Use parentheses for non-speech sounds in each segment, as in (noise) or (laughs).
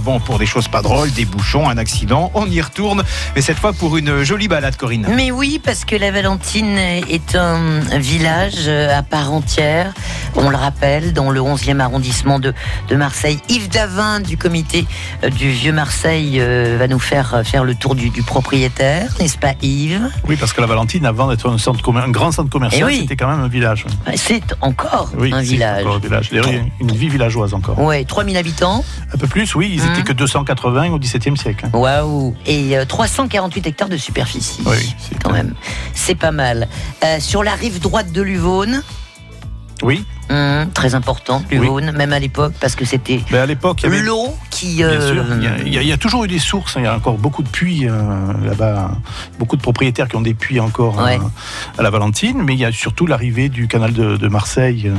bon, pour des choses pas drôles, des bouchons, un accident, on y retourne, mais cette fois pour une jolie balade, Corinne. Mais oui, parce que la Valentine est un village à part entière, on le rappelle, dans le 11e arrondissement de, de Marseille. Yves Davin du comité euh, du Vieux Marseille euh, va nous faire faire le tour du, du propriétaire, n'est-ce pas Yves? Oui, parce que la Valentine, avant d'être un, centre un grand centre commercial, Eh oui. c'était quand même un village. C'est encore Oui, un c'est village. encore un village. Une vie villageoise encore. Ouais, 3000 habitants. Un peu plus, oui, ils Mhm. étaient que 280 au XVIIe siècle. hein. Waouh Et euh, 348 hectares de superficie. Oui, c'est quand même. C'est pas mal. Euh, sur la rive droite de l'Uvaune, Oui, hum, très important, l'Uvaune, même à l'époque, parce que c'était à l'époque, avait. l'eau qui. Bien euh, sûr, il y, a, il y toujours eu des sources, hein. il y a encore beaucoup de puits euh, là-bas, beaucoup de propriétaires qui ont des puits encore Ouais. euh, à la Valentine, mais il y a surtout l'arrivée du canal de, de Marseille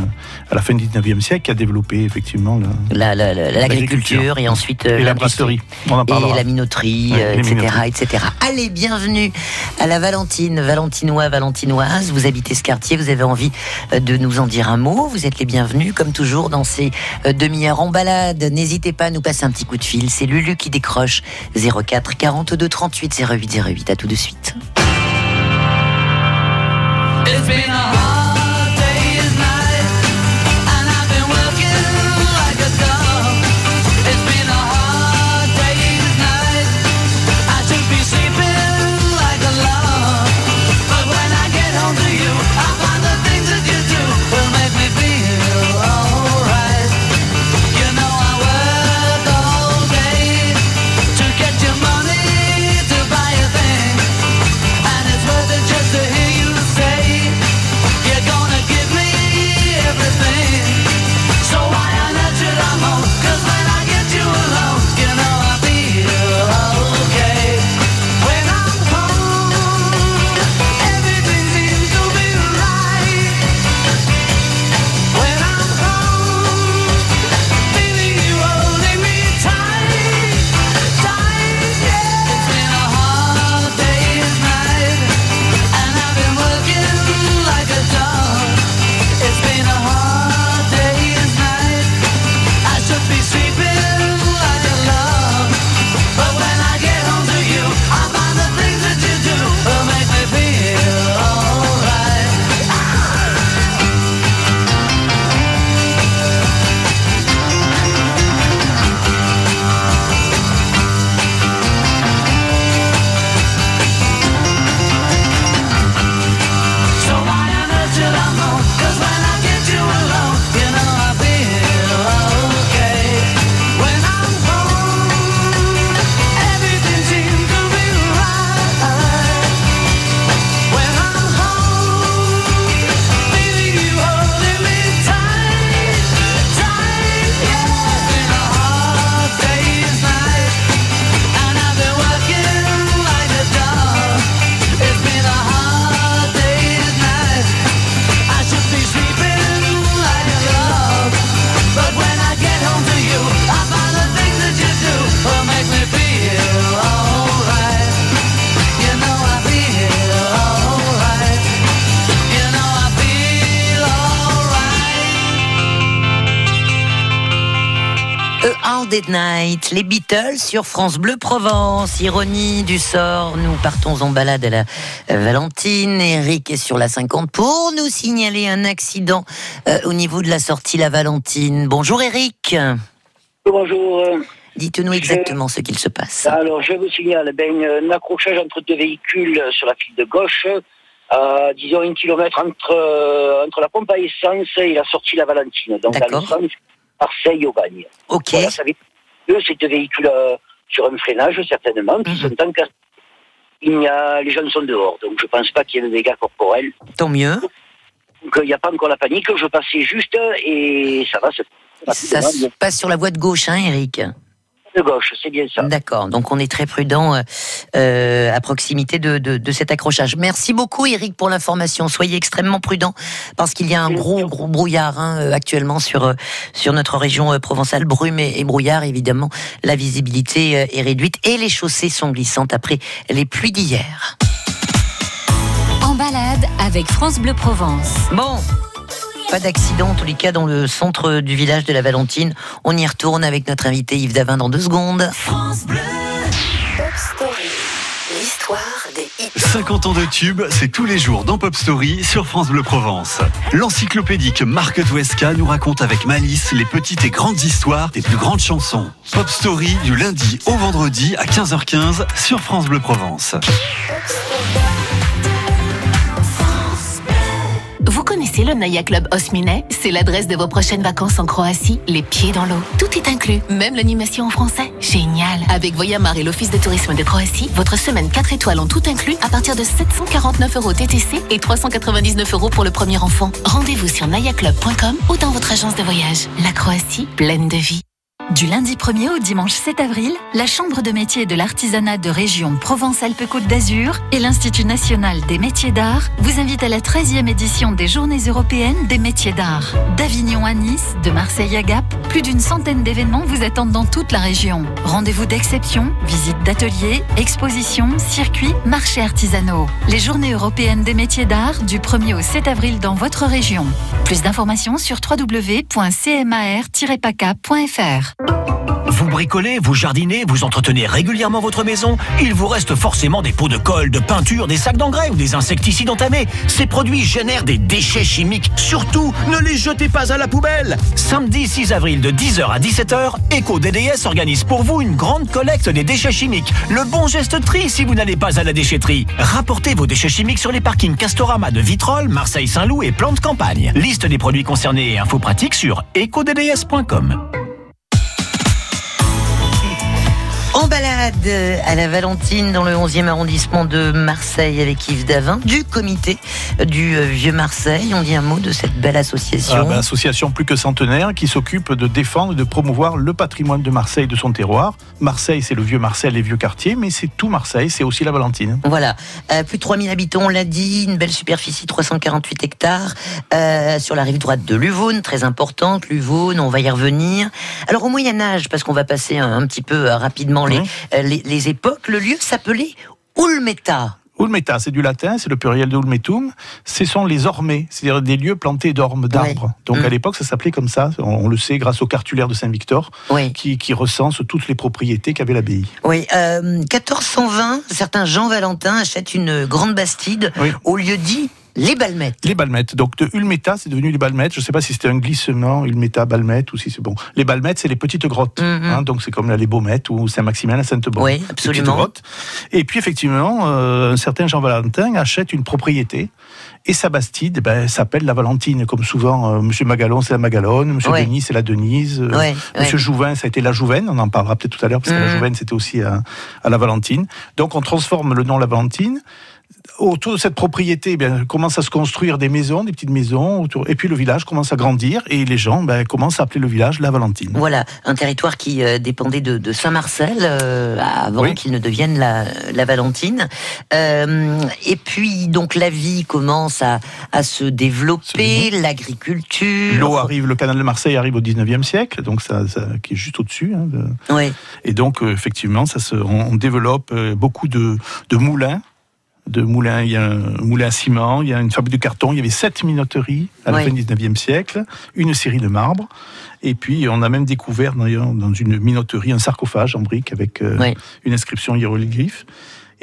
à la fin du 19e siècle qui a développé effectivement la- l'agriculture et ensuite et la brasserie. On en Et la minoterie, Ouais, etc., minoteries. etc. Allez, bienvenue à la Valentine, Valentinois, Valentinoise. Vous habitez ce quartier, vous avez envie de nous en dire un mot. Vous êtes les bienvenus, comme toujours, dans ces euh, demi-heures en balade. N'hésitez pas à nous passer un petit coup de fil. C'est Lulu qui décroche 04 42 38 08 08. À tout de suite. At Night, les Beatles sur France Bleu Provence. Ironie du sort, nous partons en balade à la euh, Valentine. Eric est sur la 50 pour nous signaler un accident euh, au niveau de la sortie La Valentine. Bonjour Eric. Bonjour. euh, Dites-nous exactement ce qu'il se passe. Alors, je vous signale ben, un accrochage entre deux véhicules sur la file de gauche, à, disons, un kilomètre entre, euh, entre la pompe à essence et la sortie La Valentine, donc D'accord. sens Marseille-Aubagne. Ok, Voilà, ça veut dire que ces deux véhicules euh, sur un freinage, certainement, qui Mhm. sont en. Il y a, les gens sont dehors, donc je pense pas qu'il y ait de dégâts corporels. tant mieux. Donc il n'y a pas encore la panique, je passais juste et ça va, c'est Ça se passe sur la voie de gauche, hein Eric? De gauche, c'est bien ça. D'accord, donc on est très prudent euh, euh, à proximité de, de, de cet accrochage. Merci beaucoup Eric pour l'information. Soyez extrêmement prudent parce qu'il y a un gros gros brouillard hein, euh, actuellement sur sur notre région provençale, brume et, et brouillard évidemment. La visibilité est réduite et les chaussées sont glissantes après les pluies d'hier. En balade avec France Bleu Provence. Bon, pas d'accident, en tous les cas, dans le centre du village de la Valentine. On y retourne avec notre invité Yves Davin dans deux secondes. Pop Story. L'histoire des hits. 50 ans de tube, c'est tous les jours dans Pop Story sur France Bleu Provence. L'encyclopédique Marc Touesca nous raconte avec malice les petites et grandes histoires des plus grandes chansons. Pop Story du lundi au vendredi à 15h15 sur France Bleu Provence. Connaissez le Naya Club Osminet C'est l'adresse de vos prochaines vacances en Croatie, les pieds dans l'eau. Tout est inclus, même l'animation en français. Génial Avec Voyamar et l'Office de tourisme de Croatie, votre semaine 4 étoiles en tout inclus à partir de 749 euros TTC et 399 euros pour le premier enfant. Rendez-vous sur nayaclub.com ou dans votre agence de voyage. La Croatie, pleine de vie. Du lundi 1er au dimanche 7 avril, la Chambre de métiers de l'artisanat de région Provence-Alpes-Côte d'Azur et l'Institut national des métiers d'art vous invitent à la 13e édition des Journées européennes des métiers d'art. D'Avignon à Nice, de Marseille à Gap, plus d'une centaine d'événements vous attendent dans toute la région. Rendez-vous d'exception, visites d'ateliers, expositions, circuits, marchés artisanaux. Les Journées européennes des métiers d'art du 1er au 7 avril dans votre région. Plus d'informations sur www.cmar-paca.fr. Vous bricolez, vous jardinez, vous entretenez régulièrement votre maison Il vous reste forcément des pots de colle, de peinture, des sacs d'engrais ou des insecticides entamés. Ces produits génèrent des déchets chimiques. Surtout, ne les jetez pas à la poubelle Samedi 6 avril de 10h à 17h, Eco DDS organise pour vous une grande collecte des déchets chimiques. Le bon geste tri si vous n'allez pas à la déchetterie. Rapportez vos déchets chimiques sur les parkings Castorama de Vitrolles, Marseille-Saint-Loup et Plante Campagne. Liste des produits concernés et infos pratiques sur ecodds.com. balade à la Valentine dans le 11e arrondissement de Marseille avec Yves Davin du comité du euh, Vieux Marseille. On dit un mot de cette belle association. Ah ben, association plus que centenaire qui s'occupe de défendre et de promouvoir le patrimoine de Marseille, de son terroir. Marseille, c'est le vieux Marseille, les vieux quartiers, mais c'est tout Marseille, c'est aussi la Valentine. Voilà, Euh, plus de 3000 habitants, on l'a dit, une belle superficie, 348 hectares, euh, sur la rive droite de l'Uvaune, très importante, l'Uvaune, on va y revenir. Alors au Moyen Âge, parce qu'on va passer un, un petit peu euh, rapidement les. Euh, les, les époques, le lieu s'appelait Ulmeta. Ulmeta, c'est du latin, c'est le pluriel de ulmetum. Ce sont les ormés, c'est-à-dire des lieux plantés d'ormes, d'arbres. Donc Mm. à l'époque, ça s'appelait comme ça. On, le sait grâce au cartulaire de Saint-Victor, Oui. qui, qui recense toutes les propriétés qu'avait l'abbaye. Oui, euh, 1420, certain Jean Valentin achète une grande bastide Oui. au lieu dit les Balmettes. Les balmettes. Donc de Ulmeta, c'est devenu les balmettes. Je ne sais pas si c'était un glissement, Ulmeta, balmette, ou si c'est bon. Les balmettes, c'est les petites grottes. Mhm. hein, donc c'est comme là, les Baumettes ou Saint-Maximin, la Sainte-Bonne. Oui, absolument. grottes. Et puis effectivement, euh, un certain Jean Valentin achète une propriété. Et sa bastide eh ben, s'appelle la Valentine, comme souvent euh, Monsieur Magalon, c'est la Magalone, Monsieur Ouais. Denis, c'est la Denise, euh, Ouais, Monsieur ouais. Jouvin, ça a été la Jouvaine, on en parlera peut-être tout à l'heure, parce que la Mhm. Jouvaine, c'était aussi à, à la Valentine. Donc on transforme le nom la Valentine. Autour de cette propriété, eh bien, commence à se construire des maisons, des petites maisons, autour, et puis le village commence à grandir, et les gens ben, commencent à appeler le village la Valentine. Voilà, un territoire qui euh, dépendait de, de Saint-Marcel euh, avant Oui. qu'il ne devienne la, la Valentine. Euh, et puis, donc, la vie commence à, à se développer, l'agriculture. L'eau arrive, le canal de Marseille arrive au 19e siècle, donc ça, ça- qui est juste au-dessus. hein, de- Ouais. Et donc, effectivement, ça se, on, on développe beaucoup de, de moulins. De moulins, il y a un moulin à ciment, il y a une fabrique de carton, il y avait sept minoteries à la Oui. fin du 19e siècle, une série de marbres, et puis on a même découvert dans une minoterie un sarcophage en brique avec euh, Oui. une inscription hiéroglyphe.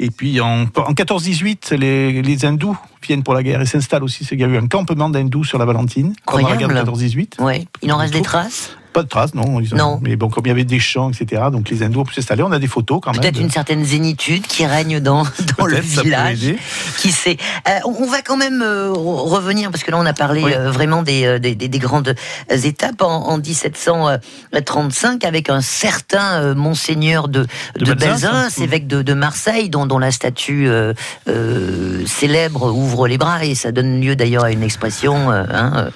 Et puis en, en 14-18, les, les hindous viennent pour la guerre et s'installent aussi. Il y a eu un campement d'hindous sur la Valentine pendant la guerre de Incroyable. 14-18. Ouais. Il en reste des traces? Pas de traces, non. ils ont- Non. Mais bon, comme il y avait des champs, etc., donc les hindous ont pu s'installer. On a des photos quand même. Peut-être de- une certaine zénitude qui règne dans, (laughs) dans le village. Qui sait. Euh, on va quand même euh, re- revenir, parce que là on a parlé Oui. euh, vraiment des, des, des- des grandes étapes en, en 1735 avec un certain monseigneur de, De de, Belzins, hein. évêque de, de Marseille, dont, dont la statue célèbre ouvre les bras, et ça donne lieu d'ailleurs à une expression hein,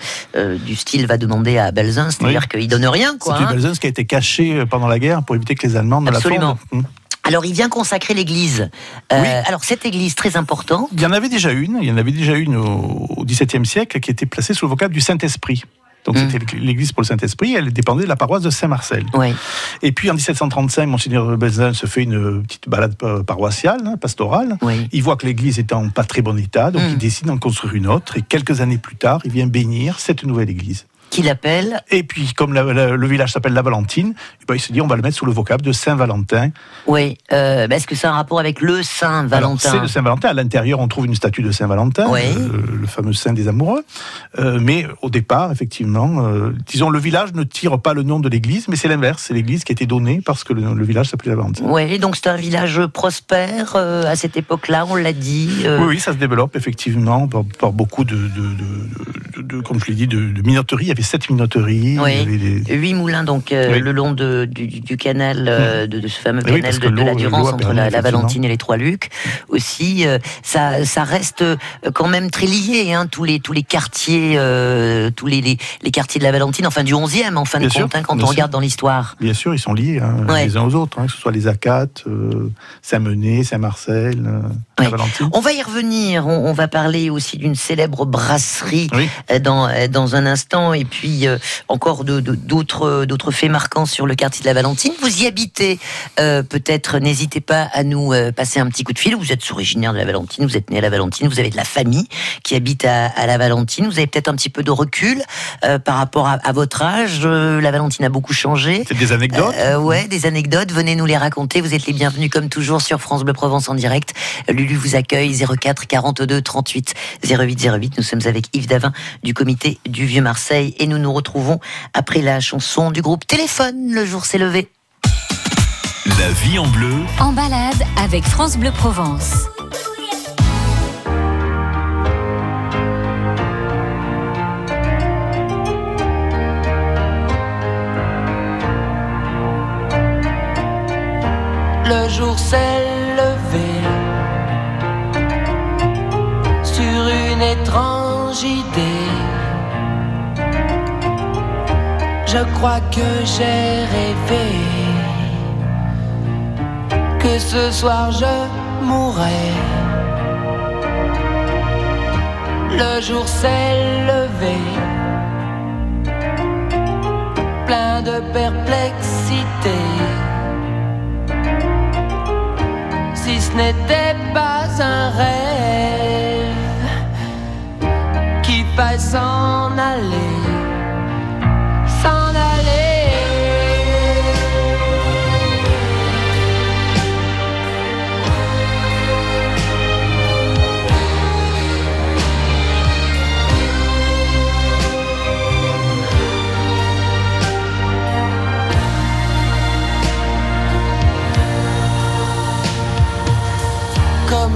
du style va demander à Belzins, c'est-à-dire Oui. qu'il donne rien. Quoi, C'est hein. une Belzunce qui a été cachée euh, pendant la guerre pour éviter que les Allemands ne Absolument. la fondent. Hmm. Alors il vient consacrer l'église. Euh, Oui. Alors cette église très importante. Il y en avait déjà une, il y en avait déjà une au XVIIe siècle qui était placée sous le vocable du Saint-Esprit. Donc Mm. c'était l'église pour le Saint-Esprit. Elle dépendait de la paroisse de Saint-Marcel. Oui. Et puis en 1735, Monseigneur Benzin se fait une petite balade euh, paroissiale, hein, pastorale. Oui. Il voit que l'église est en pas très bon état, donc Mm. il décide d'en construire une autre. Et quelques années plus tard, il vient bénir cette nouvelle église. Qui l'appelle Et puis, comme la- la- le village s'appelle La Valentine, eh ben, il se dit on va le mettre sous le vocable de Saint-Valentin. Oui. Euh, Est-ce que a un rapport avec le Saint Alors, Valentin C'est le Saint-Valentin. À l'intérieur, on trouve une statue de Saint-Valentin, Oui. euh, le fameux saint des amoureux. Euh, mais au départ, effectivement, euh, disons, le village ne tire pas le nom de l'église, mais c'est l'inverse. C'est l'église qui a été donnée parce que le, le village s'appelait La Valentine. Oui, donc c'est un village prospère euh, à cette époque-là, on l'a dit. Oui, oui, ça se développe effectivement par, par beaucoup de, de, de- de- de- comme je l'ai dit, de, de minoteries. Il y avait sept minoteries. il y Oui. avait des- Huit moulins donc euh, Oui. le long de, du, du canal euh, de, de ce fameux Eh oui, canal de, de la l'eau- Durance entre permis, la, la. Valentine et les Trois Lucs. Aussi, euh, ça, ça reste euh, quand même très lié. Hein, tous les tous les quartiers, euh, tous les, les, les quartiers de la Valentine, enfin du 11e en fin de sûr, compte, hein, quand on sûr. regarde dans l'histoire. Bien sûr, ils sont liés hein, Ouais. les uns aux autres, que ce soit les Acates, euh, Saint-Mené, Saint-Marcel, euh, la Valentine. On va y revenir. On, on va parler aussi d'une célèbre brasserie euh, dans, euh, dans un instant, et puis euh, encore d'autres d'autres faits marquants sur le quartier de la Valentine. Vous y habitez, euh, peut-être. N'hésitez pas à nous euh, passer un petit coup de fil. Vous êtes originaire de la Valentine, vous êtes né à la Valentine, vous avez de la famille qui habite à, à la Valentine. Vous avez peut-être un petit peu de recul par rapport à, à votre âge. La Valentine a beaucoup changé. C'est des anecdotes ouais, des anecdotes. Venez nous les raconter. Vous êtes les bienvenus comme toujours sur France Bleu Provence en direct. Lulu vous accueille 04 42 38 08 08. Nous sommes avec Yves Davin du comité du Vieux Marseille et nous nous retrouvons après la chanson du groupe Téléphone. Le jour s'est levé. La vie en bleu, En balade avec France Bleu Provence. Le jour s'est levé sur une étrange idée. Je crois que j'ai rêvé que ce soir je mourrais. Le jour s'est levé, plein de perplexité si ce n'était pas un rêve qui faille s'en aller,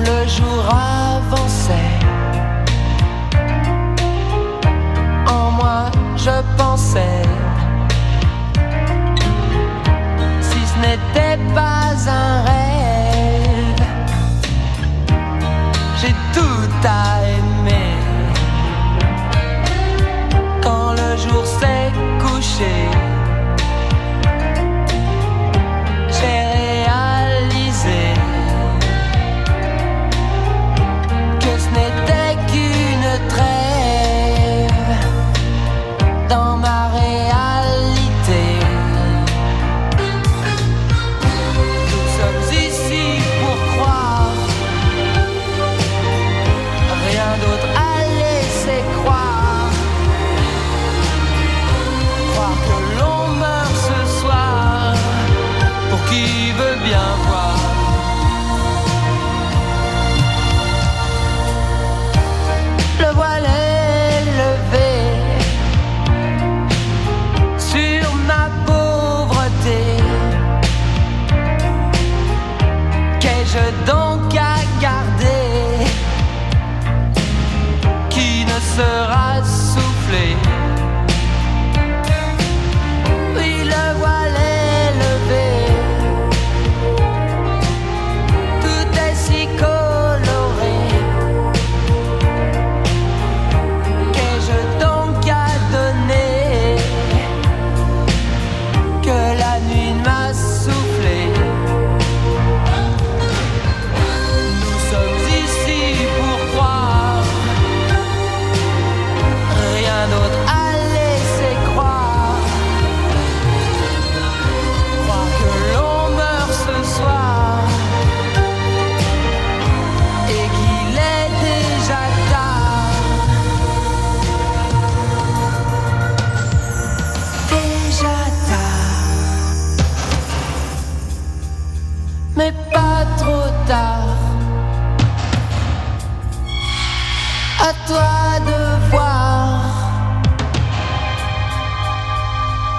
le jour avançait, en moi je pensais, si ce n'était pas un rêve, j'ai tout à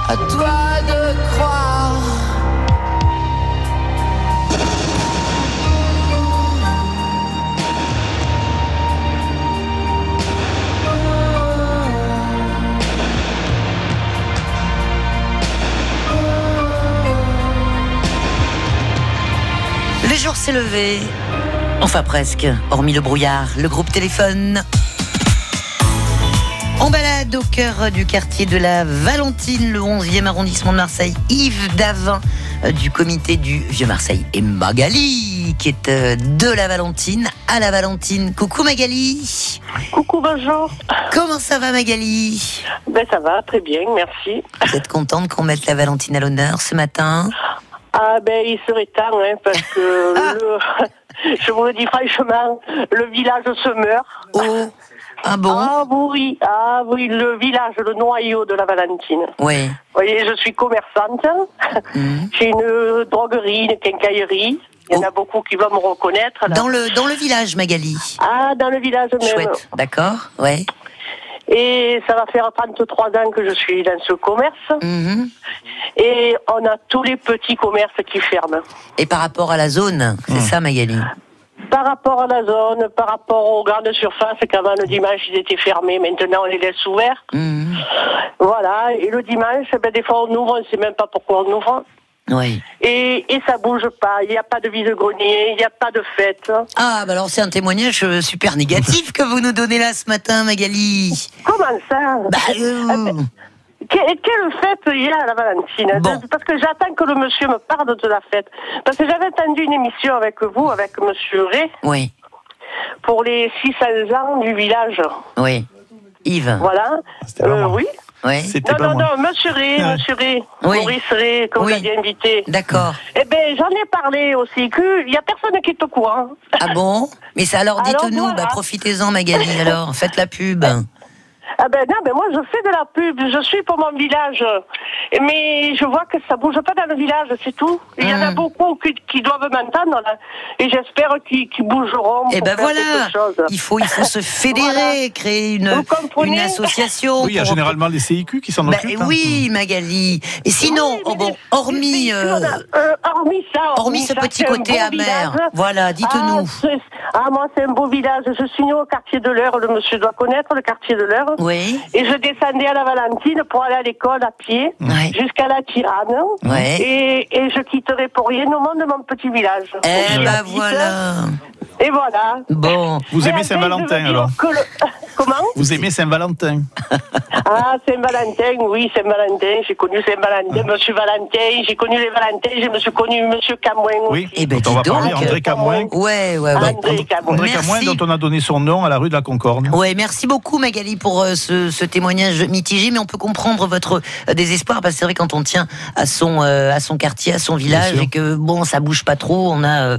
à toi de croire. Le jour s'est levé. Enfin presque, hormis le brouillard, le groupe téléphone. En balade au cœur du quartier de la Valentine, le 11e arrondissement de Marseille, Yves Davin euh, du comité du Vieux-Marseille et Magali qui est euh, de la Valentine à la Valentine. Coucou Magali. Coucou, bonjour. Comment ça va Magali? Ben ça va, très bien, merci. Vous êtes contente qu'on mette la Valentine à l'honneur ce matin? Ah ben il serait temps, hein, parce que (laughs) le- (laughs) je vous le dis franchement, le village se meurt. Oh, ah bon? Ah oui, ah oui, le village, le noyau de la Valentine. Oui. Vous voyez, je suis commerçante. Mhm. (laughs) J'ai une droguerie, une quincaillerie. Il y en a beaucoup qui vont me reconnaître. là. Oh. Dans le, dans le village Magali? Ah, dans le village même. Chouette, d'accord Ouais. Et ça va faire 33 ans que je suis dans ce commerce. Mhm. Et on a tous les petits commerces qui ferment. Et par rapport à la zone, c'est ça Magali? Par rapport à la zone, par rapport aux grandes surfaces, qu'avant le dimanche ils étaient fermés, maintenant on les laisse ouverts. Mhm. Voilà, et le dimanche, ben, des fois on ouvre, on ne sait même pas pourquoi on ouvre. Oui. Et, et ça bouge pas, il n'y a pas de vide-grenier, il n'y a pas de fête. Ah, bah alors c'est un témoignage euh, super négatif que vous nous donnez là ce matin, Magali. Comment ça? Bah, euh, Que- Quelle fête il y a à la Valentine Bon. Parce que j'attends que le monsieur me parle de la fête. Parce que j'avais entendu une émission avec vous, avec monsieur Ray, oui, pour les 600 ans du village. oui. Yves. Voilà. Euh, oui. Oui. C'était Non, pas non, moi. non, monsieur Ray, Ouais. monsieur Ray, Oui. Maurice Ray, que vous Oui. aviez invité. D'accord. Eh bien, j'en ai parlé aussi, qu'il n'y a personne qui est au courant. Ah bon? Mais ça alors Alors, dites-nous, voilà. bah profitez-en Magali alors, faites la pub. Ah ben non, ben moi je fais de la pub, je suis pour mon village. Mais je vois que ça bouge pas dans le village, c'est tout. Il y en a Hmm. beaucoup qui, qui doivent m'entendre là. Et j'espère qu'ils bougeront. Et pour ben faire voilà, quelque chose. il faut, il faut se (laughs) fédérer, Voilà. créer une, une association. Oui, il y a pour- généralement les CIQ qui s'en Bah, occupent. hein. oui, Magali. Et sinon, Oui, oh bon, hormis, euh, euh, hormis ça, hormis ce ça, petit côté amer, village. voilà, dites-nous. Ah, ah, moi c'est un beau village. Je suis née au quartier de l'Eure. Le monsieur doit connaître le quartier de l'Eure. Oui. Et je descendais à la Valentine pour aller à l'école à pied jusqu'à la Tirane. Et, et je quitterai pour rien au monde mon petit village. Eh Donc, ben voilà. Et voilà. Bon. Vous Mais aimez je Saint-Valentin alors le- (laughs) Comment? Vous aimez Saint-Valentin Ah, Saint-Valentin, oui, Saint-Valentin. J'ai connu Saint-Valentin, Monsieur Valentin. J'ai connu les Valentins. J'ai me suis connu Monsieur Camouin Oui, aussi. Eh ben, dont on va dis parler, donc. André Camouin. Ouais, ouais, ouais. André Camouin. André Merci. Camouin, dont on a donné son nom à la rue de la Concorde. Ouais, merci beaucoup Magali pour euh, ce, ce témoignage mitigé, mais on peut comprendre votre euh, désespoir parce que c'est vrai quand on tient à son euh, à son quartier, à son village et que bon ça bouge pas trop, on a euh,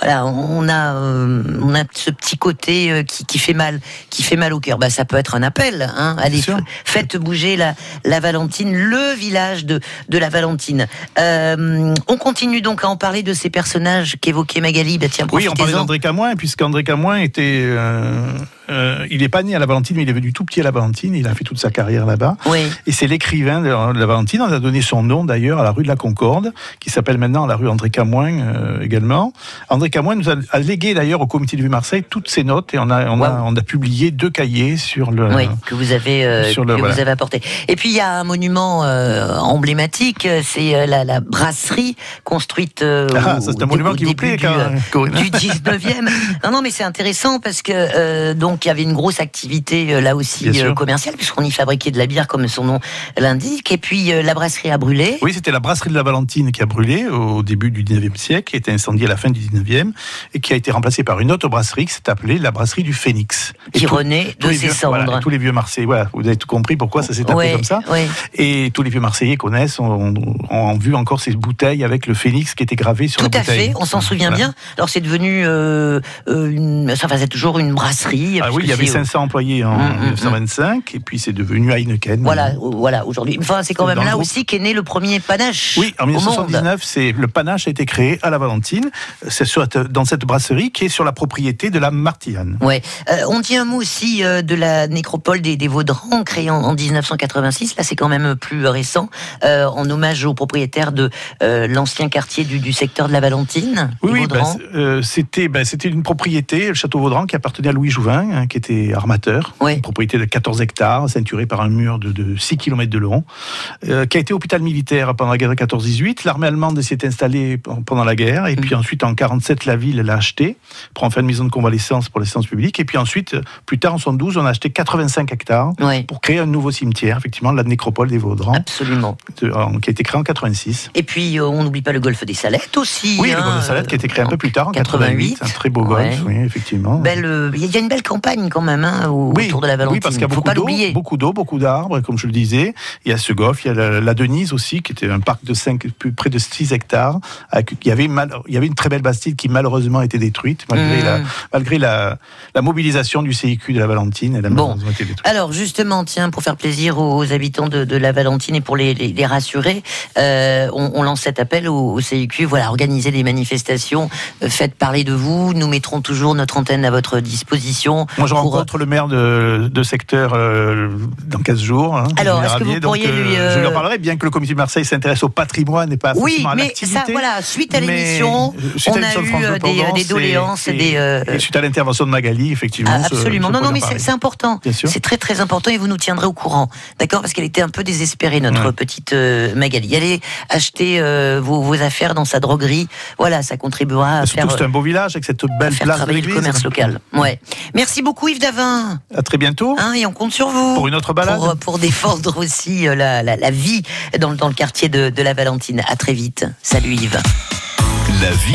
voilà, on a euh, on a ce petit côté euh, qui, qui fait mal, qui fait mal au cœur. Bah ça peut être un appel, hein. Allez, faites bouger la la Valentine, le village de de la Valentine. Euh, on continue donc à en parler de ces personnages qu'évoquait Magali. Bah tiens, Oui, on parlait d'André Camouin, puisqu'André Camouin était. euh, euh, il n'est pas né à la Valentine, mais il est venu tout petit à la Valentine. Il a fait toute sa carrière là-bas. Oui. Et c'est l'écrivain de la Valentine. On a donné son nom d'ailleurs à la rue de la Concorde, qui s'appelle maintenant la rue André Camouin euh, également. André Camouin nous a, a légué d'ailleurs au comité de Vue-Marseille toutes ses notes et on a, on, a, Wow. on a publié deux cahiers sur le. Oui, que vous avez euh, sur le- que voilà. vous avez apporté. Et puis il y a un monument euh, emblématique, c'est euh, la, la brasserie construite Ah, au- ça, c'est un monument qui vous plaît, du, quand- du 19e. non, non, mais c'est intéressant parce que donc il y avait une grosse activité là aussi Euh, commerciale puisqu'on y fabriquait de la bière comme son nom l'indique. Et puis euh, la brasserie a brûlé. Oui, c'était la brasserie de la Valentine qui a brûlé au début du 19e siècle, qui a été incendiée à la fin du 19e, et qui a été remplacée par une autre brasserie qui s'est appelée la brasserie du Phénix. Qui tout- renaît de ses vieux- cendres. voilà, tous les vieux Marseillais, voilà, vous avez tout compris pourquoi ça s'est appelé Ouais, comme ça. ouais. Et tous les vieux Marseillais connaissent, ont, ont vu encore ces bouteilles avec le Phénix qui était gravé sur Tout la à bouteille. fait, on s'en souvient Voilà. bien. Alors c'est devenu, euh, euh, une, enfin c'est toujours une brasserie Ah oui, il y avait 500 employés en 1925, et puis c'est devenu Heineken. Voilà, voilà aujourd'hui. Enfin, c'est quand même là aussi qu'est né le premier panache. Oui, en au monde. 1979, c'est le panache a été créé à la Valentine. C'est dans cette brasserie qui est sur la propriété de la Martillane. Ouais. Euh, on dit un mot aussi euh, de la nécropole des, des Vaudrans, créée en, en 1986. Là, c'est quand même plus récent, euh, en hommage aux propriétaires de l'ancien quartier du, du secteur de la Valentine. Oui, bah, bah, c'était une propriété, le château Vaudran, qui appartenait à Louis Jouvin, hein, qui était armateur. Une propriété de 14 hectares, ceinturée par un mur de, de 6 km de long, euh, qui a été hôpital militaire pendant la guerre de 14-18. L'armée allemande s'est installée pendant la guerre, et Mm. puis ensuite, en 47, la ville l'a acheté pour en faire une maison de convalescence pour l'assistance publique. Et puis ensuite, euh, plus tard, en 72, on a acheté 85 hectares pour créer un nouveau cimetière, effectivement, la nécropole des Vaudrans. Absolument. de- en- qui a été créé en 86. Et puis, euh, on n'oublie pas le golfe des Salettes aussi. Oui, le hein, golfe de Salette qui a été créé un peu plus tard, en 88. 88. Un très beau golf, Ouais. oui, effectivement. Euh, Il y a une belle campagne quand même hein, au- autour de la Valentine. Oui, parce qu'il y a Faut beaucoup d'eau, beaucoup d'eau, beaucoup d'arbres, comme je le disais. Il y a ce golf, il y a la, la Denise aussi, qui était un parc de 5, plus près de 6 hectares. Avec, il, y avait mal- il y avait une très belle bastide qui malheureusement a été détruite, malgré, la, malgré la, la mobilisation du CIQ de la Valentine. Elle a Bon. malheureusement été détruite. Alors justement, tiens, pour faire plaisir aux, aux habitants de, de la Valentine et pour les, les- les rassurer, euh, on, on lance cet appel au, au CIQ. Voilà, organisez des manifestations, euh, faites parler de vous. Nous mettrons toujours notre antenne à votre disposition. Moi, je pour- rencontre le maire de, de secteur euh, dans 15 jours. hein, Alors, est-ce que vous pourriez donc, lui, Je euh, lui en parlerai, bien que le comité de Marseille s'intéresse au patrimoine et pas Oui, à mais l'activité. ça, voilà, suite à Mais, l'émission, euh, on à a eu euh, des, doléances et, des. euh, et suite à l'intervention de Magali, effectivement. Ah, absolument. ce non, non, mais c'est important. Bien sûr. C'est très, très important et vous nous tiendrez au courant. D'accord? Parce qu'elle était un peu désespérée, notre petite euh, Magali. Allez acheter euh, vos, vos affaires dans sa droguerie. Voilà, ça contribuera à Surtout, faire, c'est un beau village avec cette belle place de l'église. commerce local. Ouais. Merci beaucoup, Yves Davin. À très bientôt. Hein, et on compte sur vous. Pour une autre balade. Pour, pour défendre aussi euh, la, la, la vie dans, le- dans le quartier de, de la Valentine. À très vite. Salut Yves. La vie